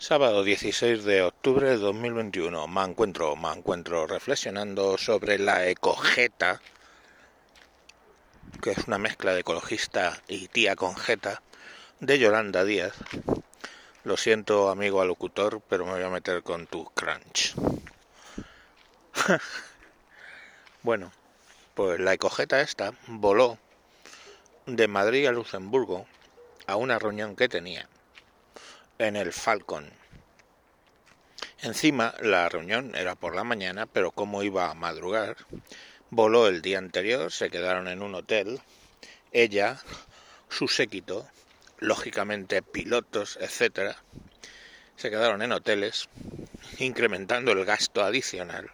Sábado 16 de octubre de 2021. Me encuentro, me encuentro reflexionando sobre la ecogeta, que es una mezcla de ecologista y tía con jeta, de Yolanda Díaz. Lo siento, amigo alocutor, pero me voy a meter con tu crunch. bueno, pues la ecogeta esta voló de Madrid a Luxemburgo a una reunión que tenía en el Falcon. Encima, la reunión era por la mañana, pero como iba a madrugar, voló el día anterior, se quedaron en un hotel, ella, su séquito, lógicamente pilotos, etcétera, se quedaron en hoteles, incrementando el gasto adicional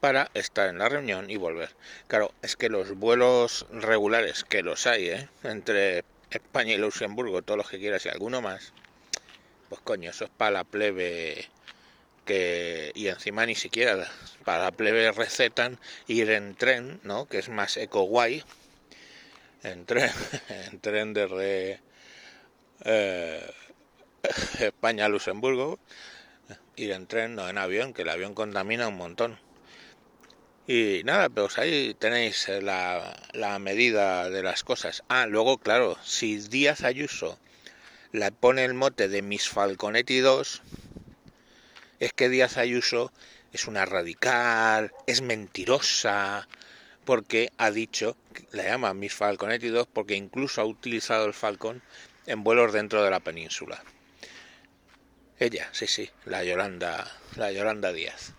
para estar en la reunión y volver. Claro, es que los vuelos regulares, que los hay, ¿eh? entre España y Luxemburgo, todos los que quieras y alguno más, pues coño, eso es para la plebe que y encima ni siquiera para la plebe recetan ir en tren, ¿no? Que es más eco guay. En tren, en tren desde eh, España a Luxemburgo, ir en tren, no en avión, que el avión contamina un montón. Y nada, pues ahí tenéis la, la medida de las cosas. Ah, luego, claro, si Díaz Ayuso le pone el mote de Miss Falconetti 2, es que Díaz Ayuso es una radical, es mentirosa, porque ha dicho, la llama Miss Falconetti 2 porque incluso ha utilizado el Falcon en vuelos dentro de la península. Ella, sí, sí, la Yolanda, la Yolanda Díaz.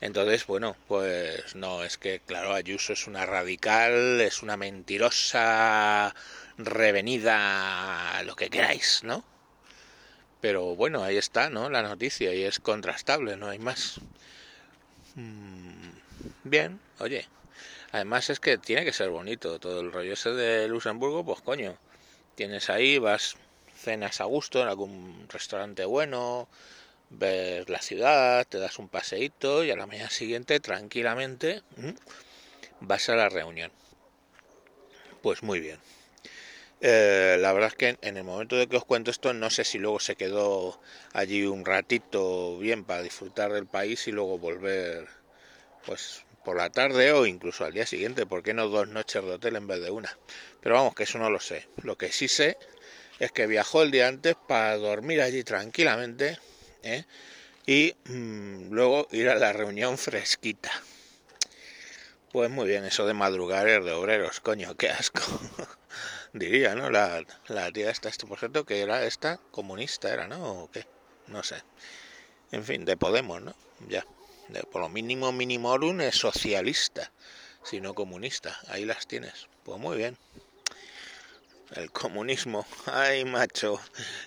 Entonces, bueno, pues no, es que claro, Ayuso es una radical, es una mentirosa, revenida, lo que queráis, ¿no? Pero bueno, ahí está, ¿no? La noticia y es contrastable, no hay más. Mm, bien, oye. Además es que tiene que ser bonito todo el rollo ese de Luxemburgo, pues coño. Tienes ahí, vas, cenas a gusto en algún restaurante bueno, ves la ciudad, te das un paseíto y a la mañana siguiente tranquilamente vas a la reunión. Pues muy bien. Eh, la verdad es que en el momento de que os cuento esto, no sé si luego se quedó allí un ratito bien para disfrutar del país y luego volver, pues por la tarde o incluso al día siguiente. ¿Por qué no dos noches de hotel en vez de una? Pero vamos, que eso no lo sé. Lo que sí sé es que viajó el día antes para dormir allí tranquilamente ¿eh? y mm, luego ir a la reunión fresquita. Pues muy bien, eso de madrugar es de obreros, coño, qué asco. diría, ¿no? La, la tía esta, por cierto, que era esta comunista, era, ¿no? ¿O qué? No sé. En fin, de Podemos, ¿no? Ya. De, por lo mínimo, minimorum es socialista, si no comunista. Ahí las tienes. Pues muy bien. El comunismo. Ay, macho.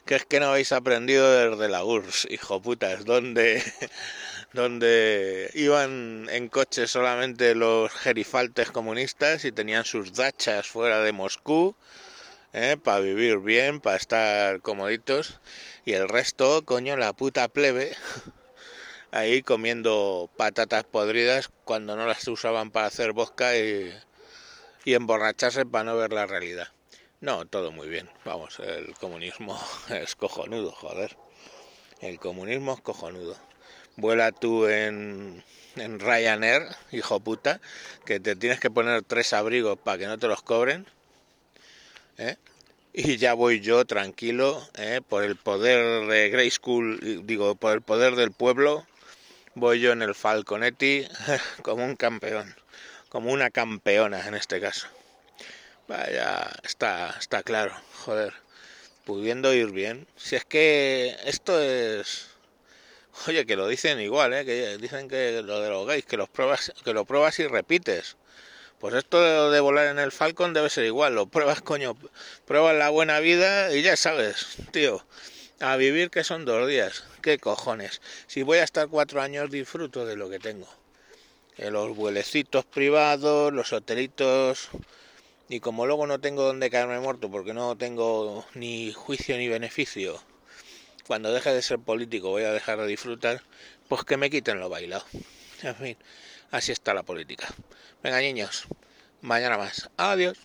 Que es que no habéis aprendido desde la URSS, hijo putas. Donde, donde iban en coche solamente los gerifaltes comunistas y tenían sus dachas fuera de Moscú. ¿eh? Para vivir bien, para estar comoditos. Y el resto, coño, la puta plebe. Ahí comiendo patatas podridas cuando no las usaban para hacer y, y emborracharse para no ver la realidad. No, todo muy bien. Vamos, el comunismo es cojonudo, joder. El comunismo es cojonudo. Vuela tú en, en Ryanair, hijo puta, que te tienes que poner tres abrigos para que no te los cobren. ¿eh? Y ya voy yo tranquilo, ¿eh? por el poder de Grey School, digo, por el poder del pueblo, voy yo en el Falconetti como un campeón, como una campeona en este caso. Vaya, está, está claro, joder, pudiendo ir bien. Si es que esto es, oye, que lo dicen igual, ¿eh? que dicen que lo de los gays, que los pruebas, que lo pruebas y repites. Pues esto de, volar en el Falcon debe ser igual, lo pruebas, coño, pruebas la buena vida y ya sabes, tío, a vivir que son dos días, qué cojones. Si voy a estar cuatro años disfruto de lo que tengo. los vuelecitos privados, los hotelitos y como luego no tengo donde caerme muerto porque no tengo ni juicio ni beneficio, cuando deje de ser político voy a dejar de disfrutar, pues que me quiten lo bailado. En fin, así está la política. Venga, niños, mañana más. Adiós.